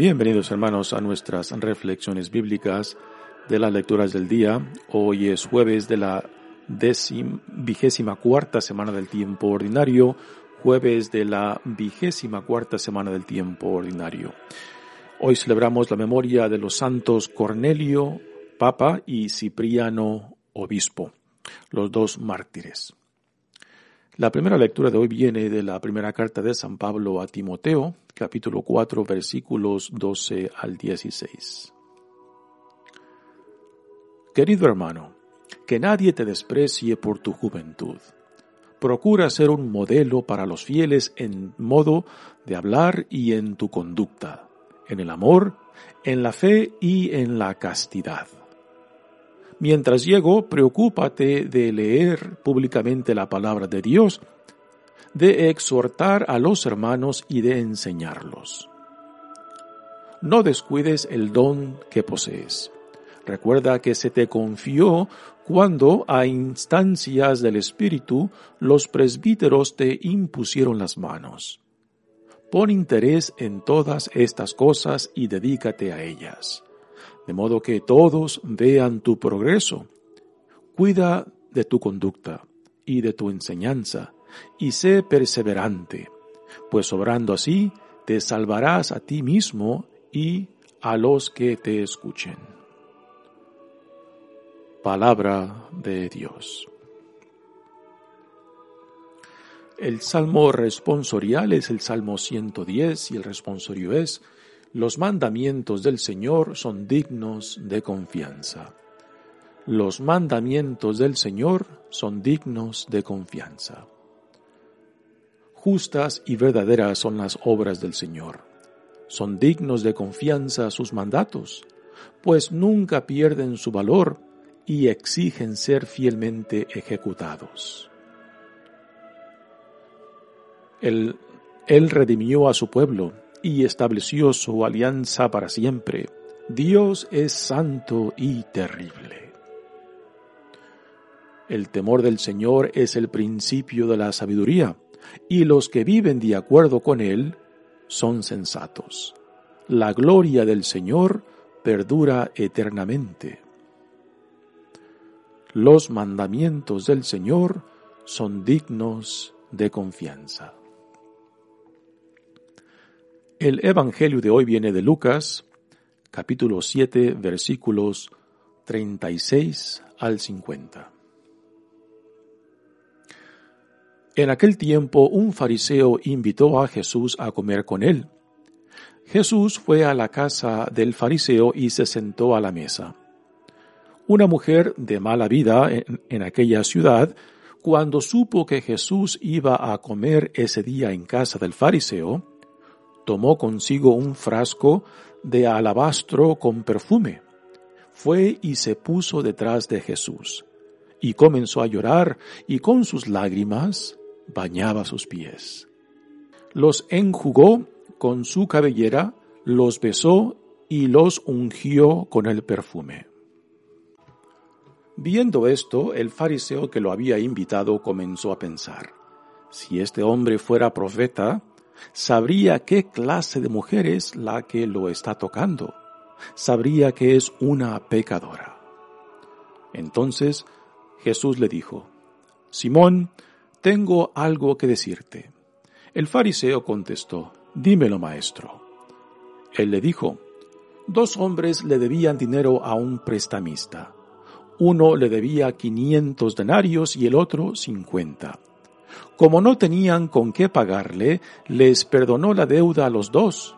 Bienvenidos hermanos a nuestras reflexiones bíblicas de las lecturas del día. Hoy es jueves de la vigésima cuarta semana del tiempo ordinario, jueves de la vigésima cuarta semana del tiempo ordinario. Hoy celebramos la memoria de los santos Cornelio, Papa, y Cipriano, Obispo, los dos mártires. La primera lectura de hoy viene de la primera carta de San Pablo a Timoteo, capítulo 4, versículos 12 al 16. Querido hermano, que nadie te desprecie por tu juventud. Procura ser un modelo para los fieles en modo de hablar y en tu conducta, en el amor, en la fe y en la castidad. Mientras llego, preocúpate de leer públicamente la palabra de Dios, de exhortar a los hermanos y de enseñarlos. No descuides el don que posees. Recuerda que se te confió cuando, a instancias del Espíritu, los presbíteros te impusieron las manos. Pon interés en todas estas cosas y dedícate a ellas de modo que todos vean tu progreso. Cuida de tu conducta y de tu enseñanza, y sé perseverante, pues obrando así te salvarás a ti mismo y a los que te escuchen. Palabra de Dios. El salmo responsorial es el salmo 110 y el responsorio es los mandamientos del Señor son dignos de confianza. Los mandamientos del Señor son dignos de confianza. Justas y verdaderas son las obras del Señor. Son dignos de confianza sus mandatos, pues nunca pierden su valor y exigen ser fielmente ejecutados. Él, redimió a su pueblo y estableció su alianza para siempre. Dios es santo y terrible. El temor del Señor es el principio de la sabiduría, y los que viven de acuerdo con Él son sensatos. La gloria del Señor perdura eternamente. Los mandamientos del Señor son dignos de confianza. El Evangelio de hoy viene de Lucas, capítulo 7, versículos 36 al 50. En aquel tiempo un fariseo invitó a Jesús a comer con él. Jesús fue a la casa del fariseo y se sentó a la mesa. Una mujer de mala vida en, en aquella ciudad, cuando supo que Jesús iba a comer ese día en casa del fariseo, tomó consigo un frasco de alabastro con perfume. Fue y se puso detrás de Jesús, y comenzó a llorar, y con sus lágrimas bañaba sus pies. Los enjugó con su cabellera, los besó y los ungió con el perfume. Viendo esto, el fariseo que lo había invitado comenzó a pensar, si este hombre fuera profeta, sabría qué clase de mujer es la que lo está tocando. Sabría que es una pecadora. Entonces Jesús le dijo, Simón, tengo algo que decirte. El fariseo contestó, Dímelo, maestro. Él le dijo, Dos hombres le debían dinero a un prestamista. Uno le debía quinientos denarios y el otro cincuenta. Como no tenían con qué pagarle, les perdonó la deuda a los dos.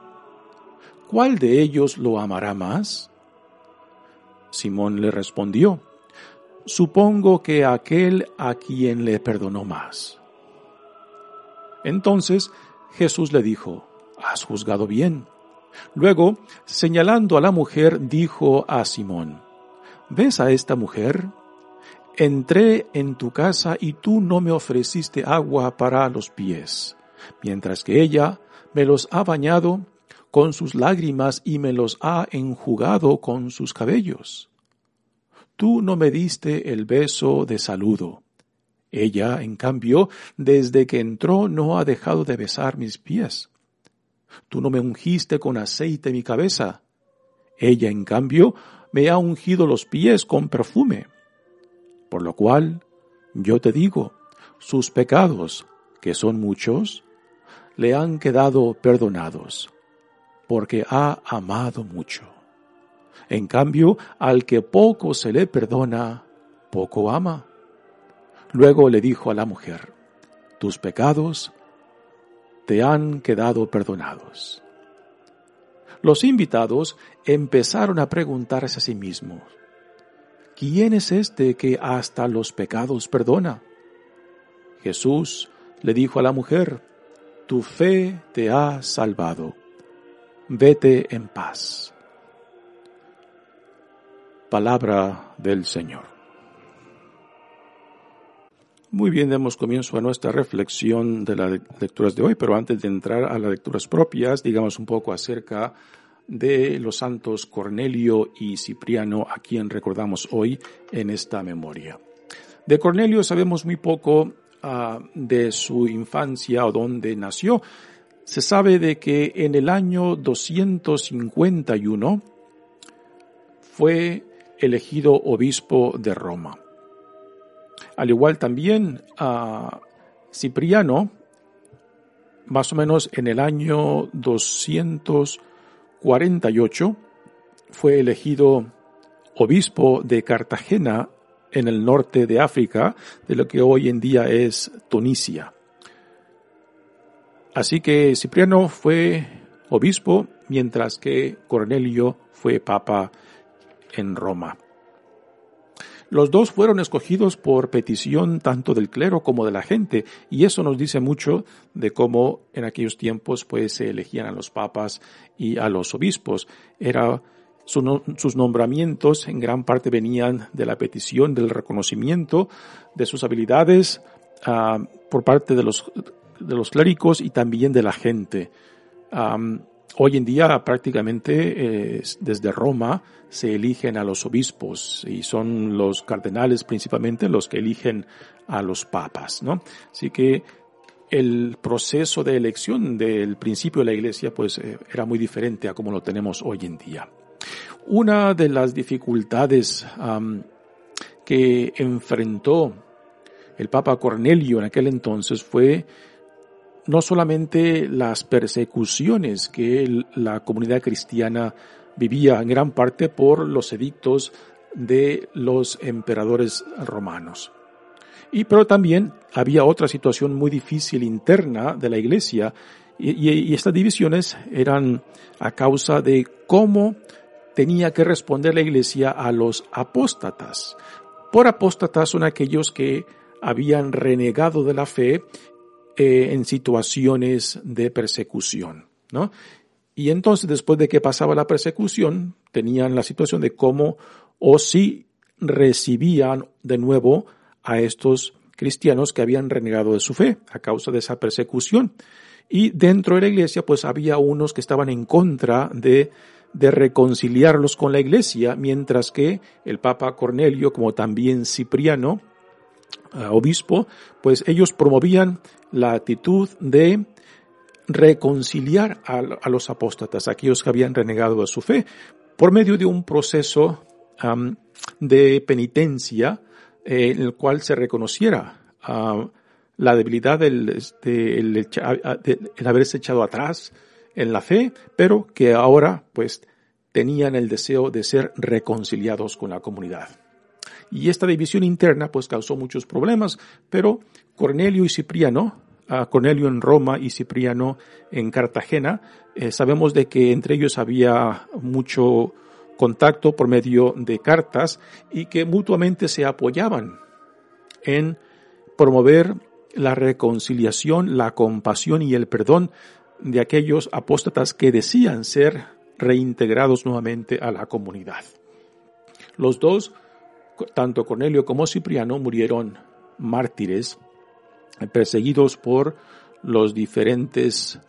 ¿Cuál de ellos lo amará más? Simón le respondió, Supongo que aquel a quien le perdonó más. Entonces Jesús le dijo, Has juzgado bien. Luego, señalando a la mujer, dijo a Simón, ¿ves a esta mujer? Entré en tu casa y tú no me ofreciste agua para los pies, mientras que ella me los ha bañado con sus lágrimas y me los ha enjugado con sus cabellos. Tú no me diste el beso de saludo. Ella, en cambio, desde que entró no ha dejado de besar mis pies. Tú no me ungiste con aceite mi cabeza. Ella, en cambio, me ha ungido los pies con perfume. Por lo cual, yo te digo, sus pecados, que son muchos, le han quedado perdonados, porque ha amado mucho. En cambio, al que poco se le perdona, poco ama. Luego le dijo a la mujer, tus pecados te han quedado perdonados. Los invitados empezaron a preguntarse a sí mismos, ¿quién es este que hasta los pecados perdona? Jesús le dijo a la mujer, tu fe te ha salvado, vete en paz. Palabra del Señor. Muy bien, demos comienzo a nuestra reflexión de las lecturas de hoy, pero antes de entrar a las lecturas propias, digamos un poco acerca de los santos Cornelio y Cipriano, a quien recordamos hoy en esta memoria. De Cornelio sabemos muy poco uh, de su infancia o dónde nació. Se sabe de que en el año 251 fue elegido obispo de Roma. Al igual también a Cipriano, más o menos en el año 248, fue elegido obispo de Cartagena en el norte de África, de lo que hoy en día es Tunisia. Así que Cipriano fue obispo, mientras que Cornelio fue papa en Roma. Los dos fueron escogidos por petición tanto del clero como de la gente, y eso nos dice mucho de cómo en aquellos tiempos pues se elegían a los papas y a los obispos. Era sus nombramientos en gran parte venían de la petición del reconocimiento de sus habilidades ah, por parte de los, de los clérigos y también de la gente. Hoy en día prácticamente eh, desde Roma se eligen a los obispos y son los cardenales principalmente los que eligen a los papas, ¿no? Así que el proceso de elección del principio de la iglesia pues eh, era muy diferente a como lo tenemos hoy en día. Una de las dificultades que enfrentó el Papa Cornelio en aquel entonces fue no solamente las persecuciones que la comunidad cristiana vivía en gran parte por los edictos de los emperadores romanos. Y pero también había otra situación muy difícil interna de la iglesia y, y estas divisiones eran a causa de cómo tenía que responder la iglesia a los apóstatas. Por apóstatas son aquellos que habían renegado de la fe eh, en situaciones de persecución, ¿no? Y entonces, después de que pasaba la persecución, tenían la situación de cómo o si recibían de nuevo a estos cristianos que habían renegado de su fe a causa de esa persecución. Y dentro de la iglesia, pues había unos que estaban en contra de, de reconciliarlos con la iglesia, mientras que el Papa Cornelio, como también Cipriano, obispo, pues ellos promovían la actitud de reconciliar a, los apóstatas, aquellos que habían renegado de su fe, por medio de un proceso de penitencia eh, en el cual se reconociera la debilidad del, este, el, haberse echado atrás en la fe, pero que ahora pues tenían el deseo de ser reconciliados con la comunidad. Y esta división interna pues causó muchos problemas, pero Cornelio y Cipriano, Cornelio en Roma y Cipriano en Cartagena, eh, sabemos de que entre ellos había mucho contacto por medio de cartas y que mutuamente se apoyaban en promover la reconciliación, la compasión y el perdón de aquellos apóstatas que decían ser reintegrados nuevamente a la comunidad. Los dos tanto Cornelio como Cipriano murieron mártires, perseguidos por los diferentes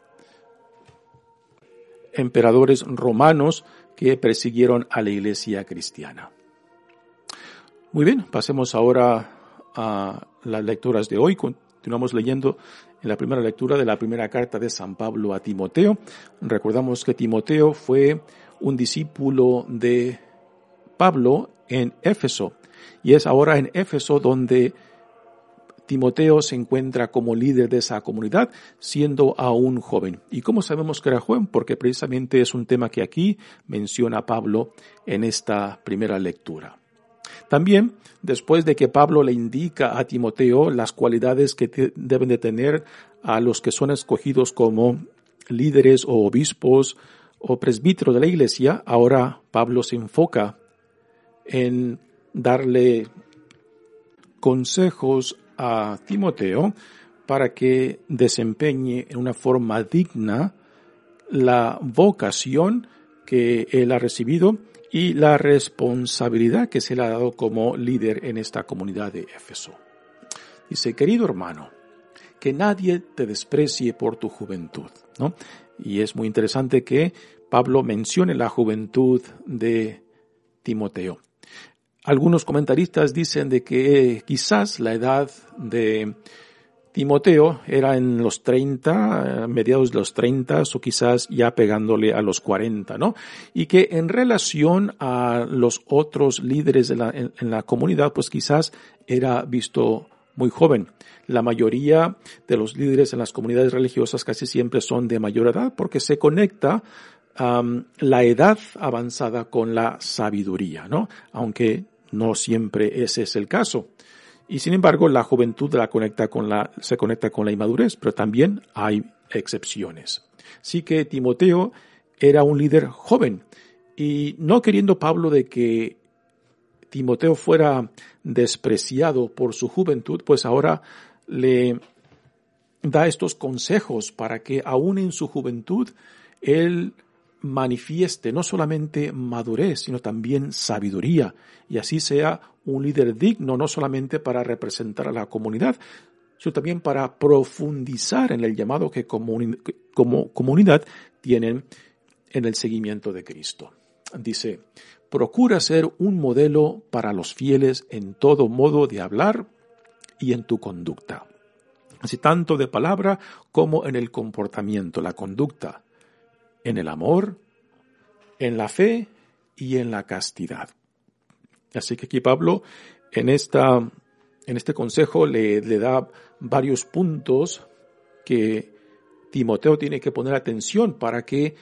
emperadores romanos que persiguieron a la iglesia cristiana. Muy bien, pasemos ahora a las lecturas de hoy. Continuamos leyendo en la primera lectura de la primera carta de San Pablo a Timoteo. Recordamos que Timoteo fue un discípulo de Pablo en Éfeso y es ahora en Éfeso donde Timoteo se encuentra como líder de esa comunidad, siendo aún joven. ¿Y cómo sabemos que era joven? Porque precisamente es un tema que aquí menciona Pablo en esta primera lectura. También, después de que Pablo le indica a Timoteo las cualidades que deben de tener a los que son escogidos como líderes o obispos o presbíteros de la iglesia, ahora Pablo se enfoca en darle consejos a Timoteo para que desempeñe en una forma digna la vocación que él ha recibido y la responsabilidad que se le ha dado como líder en esta comunidad de Éfeso. Dice, querido hermano, que nadie te desprecie por tu juventud, ¿no? Y es muy interesante que Pablo mencione la juventud de Timoteo. Algunos comentaristas dicen de que quizás la edad de Timoteo era en los 30, mediados de los 30 o quizás ya pegándole a los 40, ¿no? Y que en relación a los otros líderes de la, en, la comunidad, pues quizás era visto muy joven. La mayoría de los líderes en las comunidades religiosas casi siempre son de mayor edad porque se conecta la edad avanzada con la sabiduría, ¿no? Aunque no siempre ese es el caso. Y sin embargo, la juventud la conecta con la, se conecta con la inmadurez, pero también hay excepciones. Sí que Timoteo era un líder joven y no queriendo Pablo de que Timoteo fuera despreciado por su juventud, pues ahora le da estos consejos para que aún en su juventud él manifieste no solamente madurez, sino también sabiduría, y así sea un líder digno no solamente para representar a la comunidad, sino también para profundizar en el llamado que como, comunidad tienen en el seguimiento de Cristo. Dice, procura ser un modelo para los fieles en todo modo de hablar y en tu conducta. Así tanto de palabra como en el comportamiento, la conducta en el amor, en la fe y en la castidad. Así que aquí Pablo en, esta, en este consejo le, da varios puntos que Timoteo tiene que poner atención para que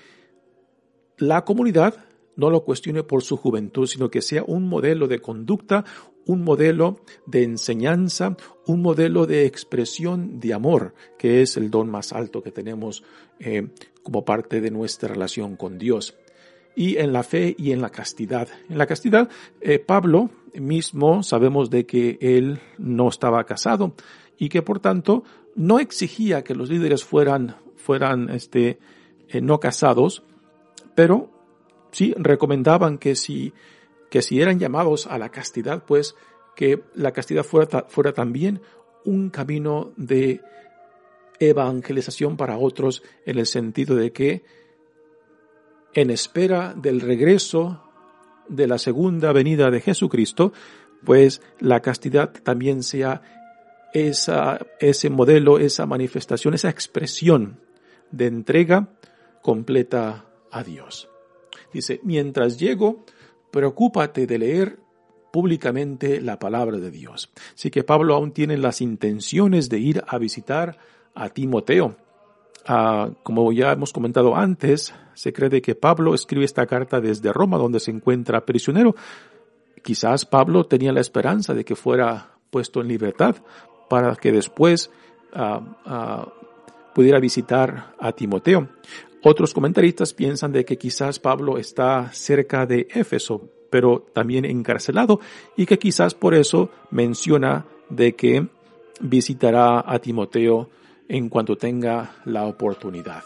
la comunidad no lo cuestione por su juventud, sino que sea un modelo de conducta, un modelo de enseñanza, un modelo de expresión de amor, que es el don más alto que tenemos eh, como parte de nuestra relación con Dios. Y en la fe y en la castidad. En la castidad, eh, Pablo mismo sabemos de que él no estaba casado y que por tanto no exigía que los líderes fueran, fueran este, eh, no casados, pero sí recomendaban que si, que si eran llamados a la castidad, pues que la castidad fuera, fuera también un camino de evangelización para otros en el sentido de que en espera del regreso de la segunda venida de Jesucristo, pues la castidad también sea esa, ese modelo, esa manifestación, esa expresión de entrega completa a Dios. Dice, mientras llego, preocúpate de leer públicamente la palabra de Dios. Así que Pablo aún tiene las intenciones de ir a visitar a Timoteo. Ah, como ya hemos comentado antes, se cree que Pablo escribe esta carta desde Roma, donde se encuentra prisionero. Quizás Pablo tenía la esperanza de que fuera puesto en libertad para que después ah, ah, pudiera visitar a Timoteo. Otros comentaristas piensan de que quizás Pablo está cerca de Éfeso, pero también encarcelado, y que quizás por eso menciona de que visitará a Timoteo en cuanto tenga la oportunidad.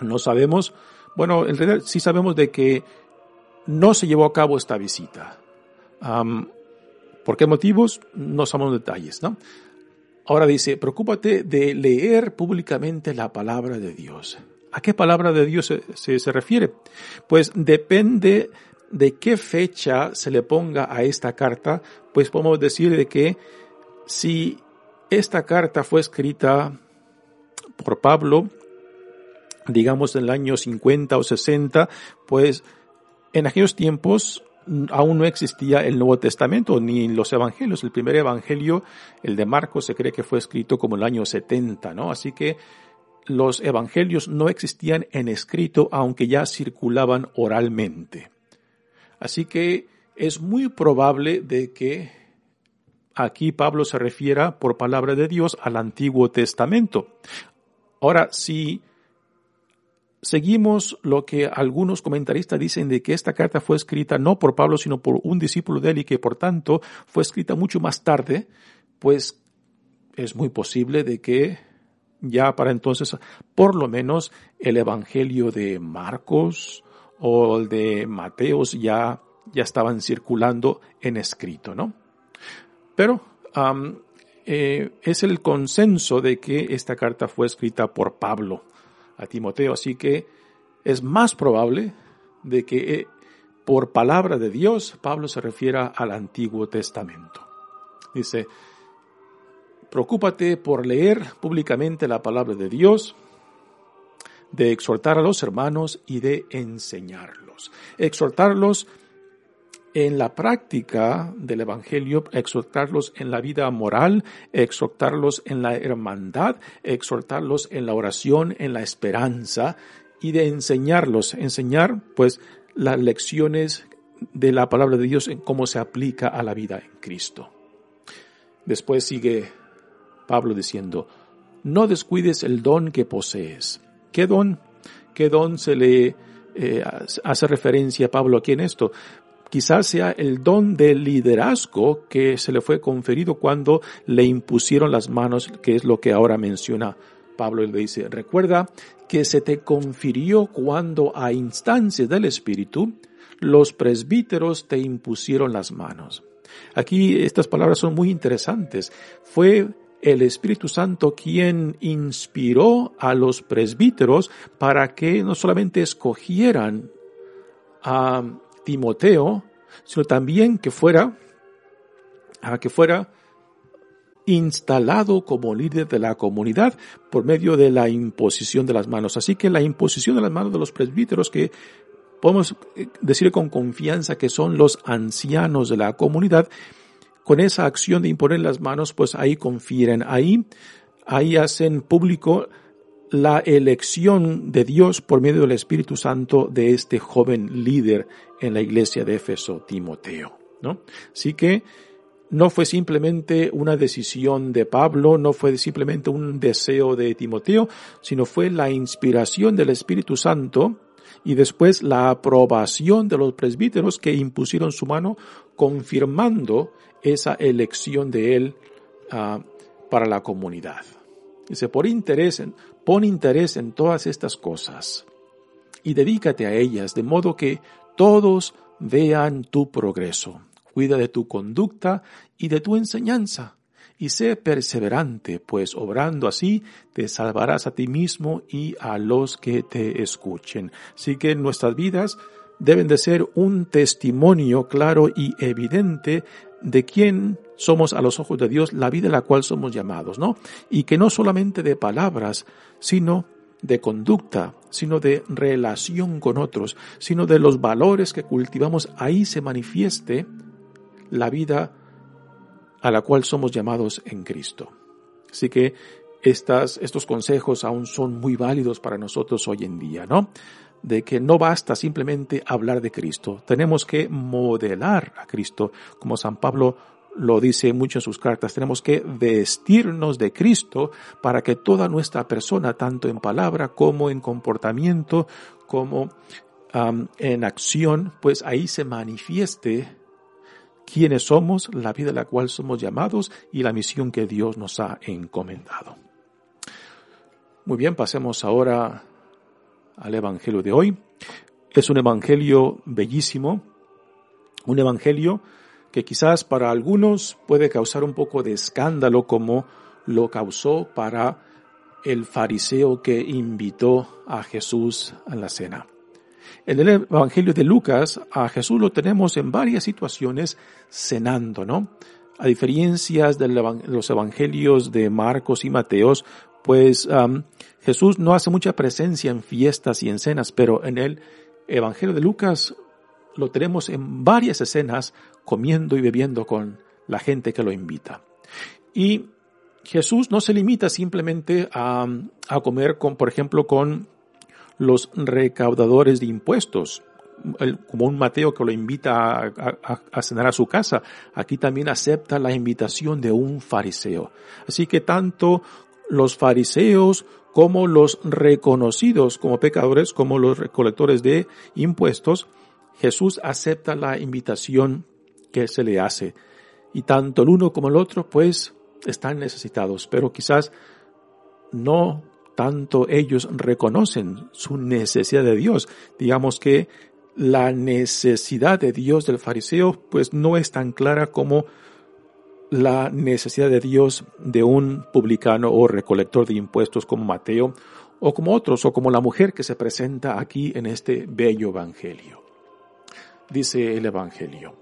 No sabemos, bueno, en realidad sí sabemos de que no se llevó a cabo esta visita. ¿Por qué motivos? No sabemos detalles, ¿no? Ahora dice, preocúpate de leer públicamente la palabra de Dios. ¿A qué palabra de Dios se, se, refiere? Pues depende de qué fecha se le ponga a esta carta, pues podemos decir de que si esta carta fue escrita por Pablo, digamos en el año 50 o 60, pues en aquellos tiempos aún no existía el Nuevo Testamento ni los Evangelios. El primer Evangelio, el de Marcos, se cree que fue escrito como el año 70, ¿no? Así que los Evangelios no existían en escrito, aunque ya circulaban oralmente. Así que es muy probable de que aquí Pablo se refiera por palabra de Dios al Antiguo Testamento. Ahora, si seguimos lo que algunos comentaristas dicen de que esta carta fue escrita no por Pablo, sino por un discípulo de él y que por tanto fue escrita mucho más tarde, pues es muy posible de que ya para entonces por lo menos el Evangelio de Marcos o el de Mateos ya, ya estaban circulando en escrito, ¿no? Pero eh, es el consenso de que esta carta fue escrita por Pablo a Timoteo. Así que es más probable de que eh, por palabra de Dios Pablo se refiera al Antiguo Testamento. Dice, preocúpate por leer públicamente la palabra de Dios, de exhortar a los hermanos y de enseñarlos. Exhortarlos en la práctica del Evangelio, exhortarlos en la vida moral, exhortarlos en la hermandad, exhortarlos en la oración, en la esperanza y de enseñarlos, enseñar pues las lecciones de la palabra de Dios en cómo se aplica a la vida en Cristo. Después sigue Pablo diciendo, no descuides el don que posees. ¿Qué don? ¿Qué don se le eh, hace referencia a Pablo aquí en esto? Quizás sea el don de liderazgo que se le fue conferido cuando le impusieron las manos, que es lo que ahora menciona Pablo. Él le dice, recuerda que se te confirió cuando a instancias del Espíritu los presbíteros te impusieron las manos. Aquí estas palabras son muy interesantes. Fue el Espíritu Santo quien inspiró a los presbíteros para que no solamente escogieran a Timoteo, sino también que fuera, a que fuera instalado como líder de la comunidad por medio de la imposición de las manos. Así que la imposición de las manos de los presbíteros que podemos eh, decir con confianza que son los ancianos de la comunidad, con esa acción de imponer las manos, pues ahí confieren, ahí, ahí hacen público la elección de Dios por medio del Espíritu Santo de este joven líder en la iglesia de Éfeso, Timoteo, ¿no? Así que no fue simplemente una decisión de Pablo, no fue simplemente un deseo de Timoteo, sino fue la inspiración del Espíritu Santo y después la aprobación de los presbíteros que impusieron su mano confirmando esa elección de él uh, para la comunidad. Dice, por interés, pon interés en todas estas cosas y dedícate a ellas, de modo que todos vean tu progreso. Cuida de tu conducta y de tu enseñanza, y sé perseverante, pues obrando así te salvarás a ti mismo y a los que te escuchen. Así que nuestras vidas deben de ser un testimonio claro y evidente de quién somos a los ojos de Dios, la vida a la cual somos llamados, ¿no? Y que no solamente de palabras, sino de conducta, sino de relación con otros, sino de los valores que cultivamos, ahí se manifieste la vida a la cual somos llamados en Cristo. Así que estas, estos consejos aún son muy válidos para nosotros hoy en día, ¿no? de que no basta simplemente hablar de Cristo, tenemos que modelar a Cristo, como San Pablo lo dice mucho en sus cartas, tenemos que vestirnos de Cristo para que toda nuestra persona, tanto en palabra como en comportamiento, como en acción, pues ahí se manifieste quiénes somos, la vida a la cual somos llamados y la misión que Dios nos ha encomendado. Muy bien, pasemos ahora al Evangelio de hoy. Es un Evangelio bellísimo, un Evangelio que quizás para algunos puede causar un poco de escándalo como lo causó para el fariseo que invitó a Jesús a la cena. En el Evangelio de Lucas, a Jesús lo tenemos en varias situaciones cenando, ¿no? A diferencias de los evangelios de Marcos y Mateos, pues Jesús no hace mucha presencia en fiestas y en cenas, pero en el Evangelio de Lucas lo tenemos en varias escenas comiendo y bebiendo con la gente que lo invita. Y Jesús no se limita simplemente a, a comer con, por ejemplo, con los recaudadores de impuestos, como un Mateo que lo invita a, cenar a su casa, aquí también acepta la invitación de un fariseo. Así que tanto los fariseos como los reconocidos como pecadores, como los recolectores de impuestos, Jesús acepta la invitación que se le hace. Y tanto el uno como el otro, pues, están necesitados, pero quizás no tanto ellos reconocen su necesidad de Dios. Digamos que la necesidad de Dios del fariseo pues no es tan clara como la necesidad de Dios de un publicano o recolector de impuestos como Mateo o como otros o como la mujer que se presenta aquí en este bello evangelio. Dice el evangelio.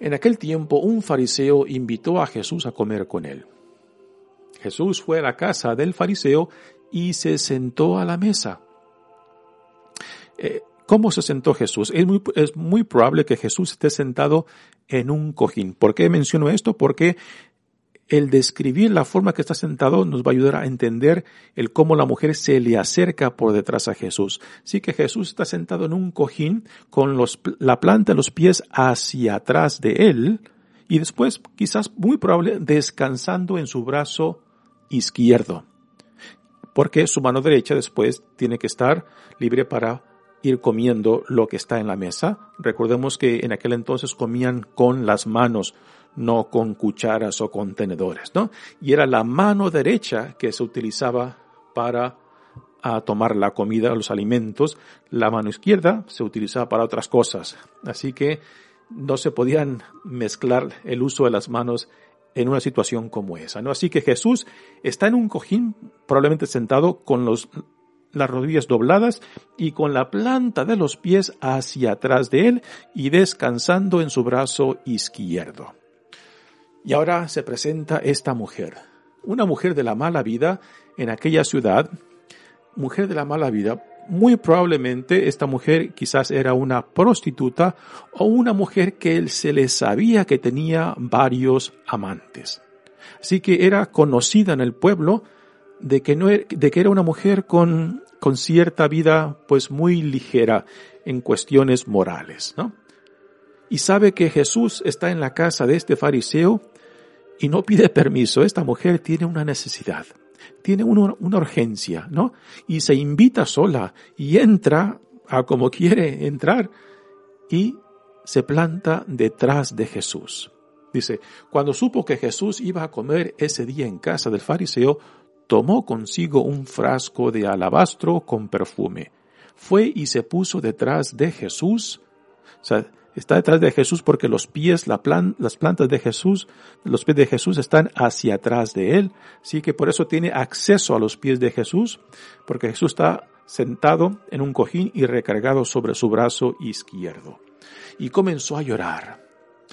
En aquel tiempo un fariseo invitó a Jesús a comer con él. Jesús fue a la casa del fariseo y se sentó a la mesa. Eh, ¿Cómo se sentó Jesús? Es muy, es muy probable que Jesús esté sentado en un cojín. ¿Por qué menciono esto? Porque el describir la forma que está sentado nos va a ayudar a entender el cómo la mujer se le acerca por detrás a Jesús. Sí que Jesús está sentado en un cojín con la planta de los pies hacia atrás de él y después quizás muy probable descansando en su brazo izquierdo porque su mano derecha después tiene que estar libre para ir comiendo lo que está en la mesa. Recordemos que en aquel entonces comían con las manos, no con cucharas o con tenedores, ¿no? Y era la mano derecha que se utilizaba para a tomar la comida, los alimentos. La mano izquierda se utilizaba para otras cosas. Así que no se podían mezclar el uso de las manos en una situación como esa, ¿no? Así que Jesús está en un cojín, probablemente sentado con los, las rodillas dobladas y con la planta de los pies hacia atrás de él y descansando en su brazo izquierdo. Y ahora se presenta esta mujer, una mujer de la mala vida en aquella ciudad, mujer de la mala vida, muy probablemente esta mujer quizás era una prostituta o una mujer que se le sabía que tenía varios amantes. Así que era conocida en el pueblo de que, no, er, de que era una mujer con, con cierta vida pues muy ligera en cuestiones morales, ¿no? Y sabe que Jesús está en la casa de este fariseo y no pide permiso. Esta mujer tiene una necesidad tiene una, urgencia, ¿no? Y se invita sola y entra a como quiere entrar y se planta detrás de Jesús. Dice, cuando supo que Jesús iba a comer ese día en casa del fariseo, tomó consigo un frasco de alabastro con perfume. Fue y se puso detrás de Jesús. Está detrás de Jesús porque los pies, la las plantas de Jesús, los pies de Jesús están hacia atrás de él. Así que por eso tiene acceso a los pies de Jesús, porque Jesús está sentado en un cojín y recargado sobre su brazo izquierdo. Y comenzó a llorar.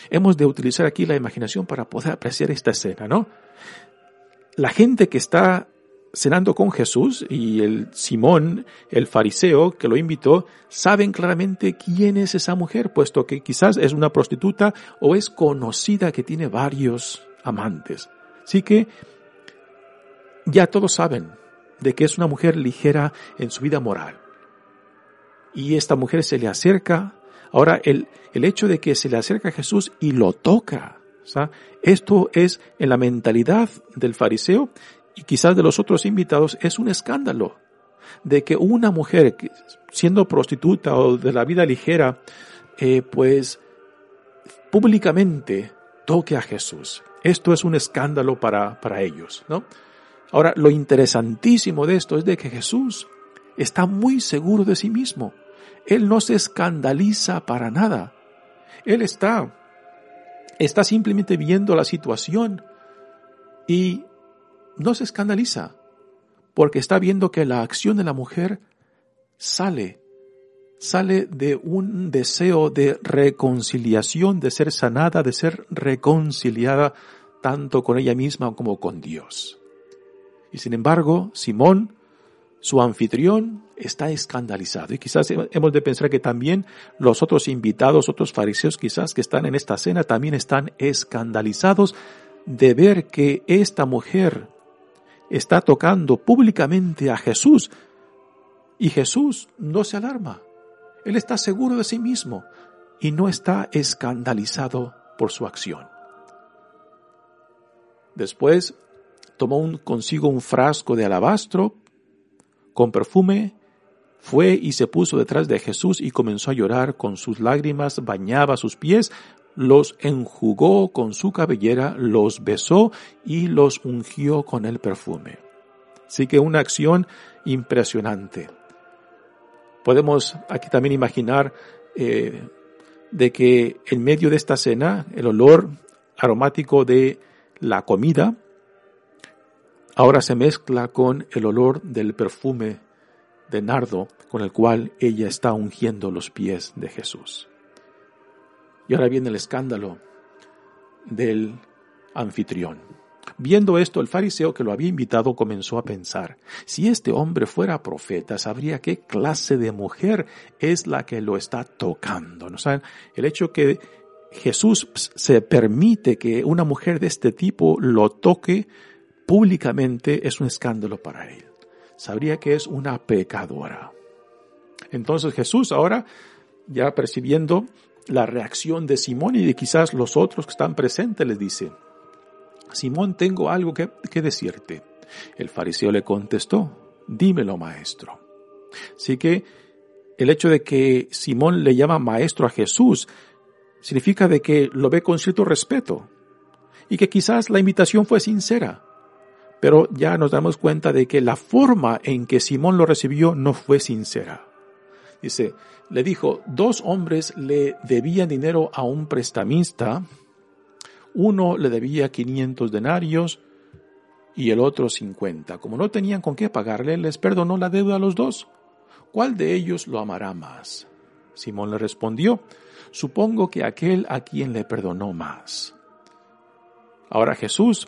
Hemos de utilizar aquí la imaginación para poder apreciar esta escena, ¿no? La gente que está cenando con Jesús y el Simón, el fariseo que lo invitó, saben claramente quién es esa mujer, puesto que quizás es una prostituta o es conocida que tiene varios amantes. Así que ya todos saben de que es una mujer ligera en su vida moral. Y esta mujer se le acerca. Ahora, el, el hecho de que se le acerca a Jesús y lo toca, esto es en la mentalidad del fariseo y quizás de los otros invitados es un escándalo de que una mujer siendo prostituta o de la vida ligera, eh, pues públicamente toque a Jesús. Esto es un escándalo para, para ellos, ¿no? Ahora, lo interesantísimo de esto es de que Jesús está muy seguro de sí mismo. Él no se escandaliza para nada. Él está está simplemente viendo la situación y no se escandaliza, porque está viendo que la acción de la mujer sale, sale de un deseo de reconciliación, de ser sanada, de ser reconciliada tanto con ella misma como con Dios. Y sin embargo, Simón, su anfitrión, está escandalizado. Y quizás hemos de pensar que también los otros invitados, otros fariseos quizás que están en esta cena, también están escandalizados de ver que esta mujer está tocando públicamente a Jesús y Jesús no se alarma. Él está seguro de sí mismo y no está escandalizado por su acción. Después tomó consigo un frasco de alabastro con perfume, fue y se puso detrás de Jesús y comenzó a llorar con sus lágrimas, bañaba sus pies, los enjugó con su cabellera, los besó y los ungió con el perfume. Así que una acción impresionante. Podemos aquí también imaginar eh, de que en medio de esta cena el olor aromático de la comida ahora se mezcla con el olor del perfume de nardo con el cual ella está ungiendo los pies de Jesús. Y ahora viene el escándalo del anfitrión. Viendo esto, el fariseo que lo había invitado comenzó a pensar, si este hombre fuera profeta, sabría qué clase de mujer es la que lo está tocando. ¿No saben? El hecho que Jesús se permite que una mujer de este tipo lo toque públicamente es un escándalo para él. Sabría que es una pecadora. Entonces Jesús ahora, ya percibiendo la reacción de Simón y de quizás los otros que están presentes, les dice, Simón, tengo algo que, que decirte. El fariseo le contestó, dímelo maestro. Así que el hecho de que Simón le llama maestro a Jesús significa de que lo ve con cierto respeto y que quizás la invitación fue sincera. Pero ya nos damos cuenta de que la forma en que Simón lo recibió no fue sincera. Dice, le dijo, dos hombres le debían dinero a un prestamista, uno le debía 500 denarios y el otro 50. Como no tenían con qué pagarle, les perdonó la deuda a los dos. ¿Cuál de ellos lo amará más? Simón le respondió, supongo que aquel a quien le perdonó más. Ahora Jesús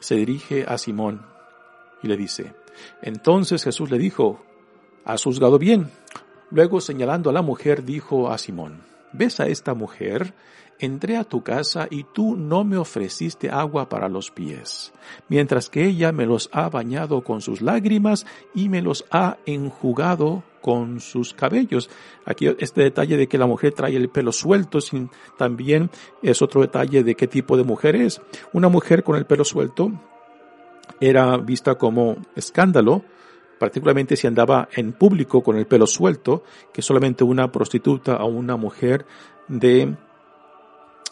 se dirige a Simón y le dice, entonces Jesús le dijo, has juzgado bien. Luego señalando a la mujer dijo a Simón, ¿ves a esta mujer? Entré a tu casa y tú no me ofreciste agua para los pies, mientras que ella me los ha bañado con sus lágrimas y me los ha enjugado con sus cabellos. Aquí este detalle de que la mujer trae el pelo suelto también es otro detalle de qué tipo de mujer es. Una mujer con el pelo suelto era vista como escándalo, particularmente si andaba en público con el pelo suelto, que solamente una prostituta o una mujer de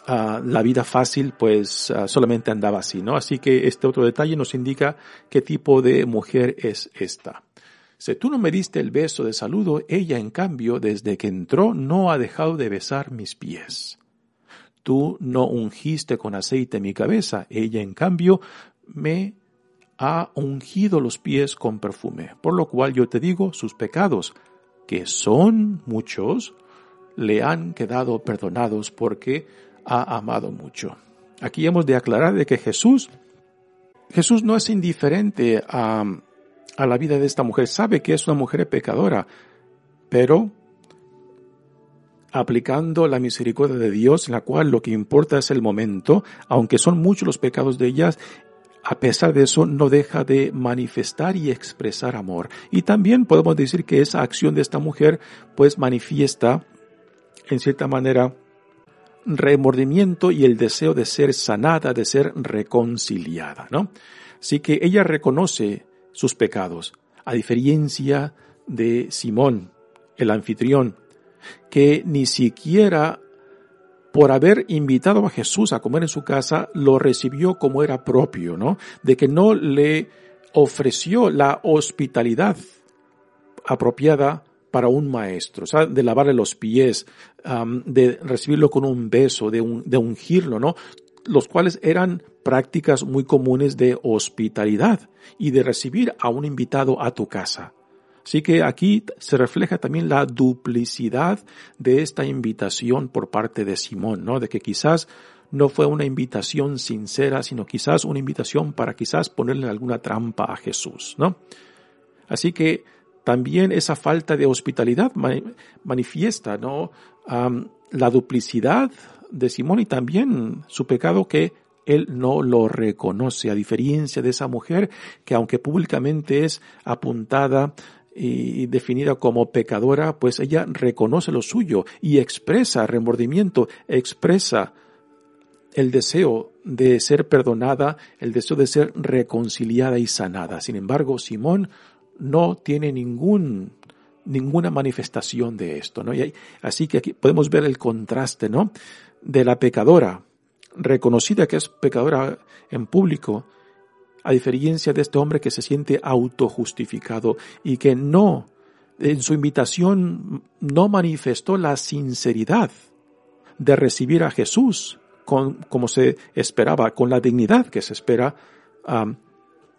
la vida fácil, pues solamente andaba así, ¿no? Así que este otro detalle nos indica qué tipo de mujer es esta. Si tú no me diste el beso de saludo, ella en cambio, desde que entró, no ha dejado de besar mis pies. Tú no ungiste con aceite mi cabeza, ella en cambio me ha ungido los pies con perfume, por lo cual yo te digo, sus pecados, que son muchos, le han quedado perdonados porque ha amado mucho. Aquí hemos de aclarar de que Jesús, Jesús no es indiferente a, a la vida de esta mujer, sabe que es una mujer pecadora, pero aplicando la misericordia de Dios, en la cual lo que importa es el momento, aunque son muchos los pecados de ellas, a pesar de eso no deja de manifestar y expresar amor. Y también podemos decir que esa acción de esta mujer pues manifiesta en cierta manera remordimiento y el deseo de ser sanada, de ser reconciliada, ¿no? Así que ella reconoce sus pecados, a diferencia de Simón, el anfitrión, que ni siquiera por haber invitado a Jesús a comer en su casa, lo recibió como era propio, ¿no? De que no le ofreció la hospitalidad apropiada para un maestro, de lavarle los pies, de recibirlo con un beso, de, un, de ungirlo, ¿no? Los cuales eran prácticas muy comunes de hospitalidad y de recibir a un invitado a tu casa. Así que aquí se refleja también la duplicidad de esta invitación por parte de Simón, ¿no? De que quizás no fue una invitación sincera, sino quizás una invitación para quizás ponerle alguna trampa a Jesús, ¿no? Así que también esa falta de hospitalidad manifiesta, ¿no? la duplicidad de Simón y también su pecado que él no lo reconoce, a diferencia de esa mujer que aunque públicamente es apuntada y definida como pecadora, pues ella reconoce lo suyo y expresa remordimiento, expresa el deseo de ser perdonada, el deseo de ser reconciliada y sanada. Sin embargo, Simón no tiene ningún, ninguna manifestación de esto, ¿no? Y así que aquí podemos ver el contraste, ¿no? De la pecadora, reconocida que es pecadora en público, a diferencia de este hombre que se siente autojustificado y que no, en su invitación, no manifestó la sinceridad de recibir a Jesús como se esperaba, con la dignidad que se espera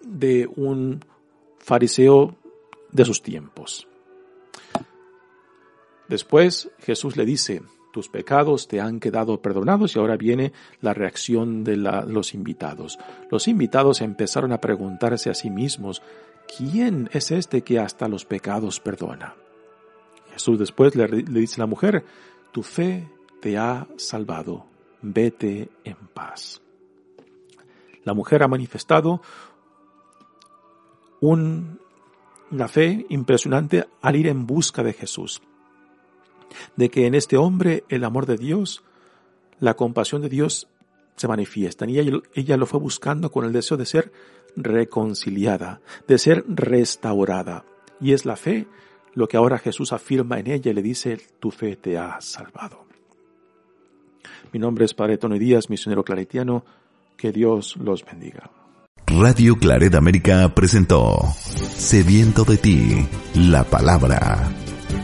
de un fariseo de sus tiempos. Después Jesús le dice, tus pecados te han quedado perdonados y ahora viene la reacción de los invitados. Los invitados empezaron a preguntarse a sí mismos, ¿quién es este que hasta los pecados perdona? Jesús después le, dice a la mujer, tu fe te ha salvado, vete en paz. La mujer ha manifestado una fe impresionante al ir en busca de Jesús. De que en este hombre el amor de Dios, la compasión de Dios se manifiestan. Y ella, lo fue buscando con el deseo de ser reconciliada, de ser restaurada. Y es la fe lo que ahora Jesús afirma en ella y le dice, tu fe te ha salvado. Mi nombre es Padre Tony Díaz, misionero claretiano. Que Dios los bendiga. Radio Claret América presentó Sediento de ti, la palabra.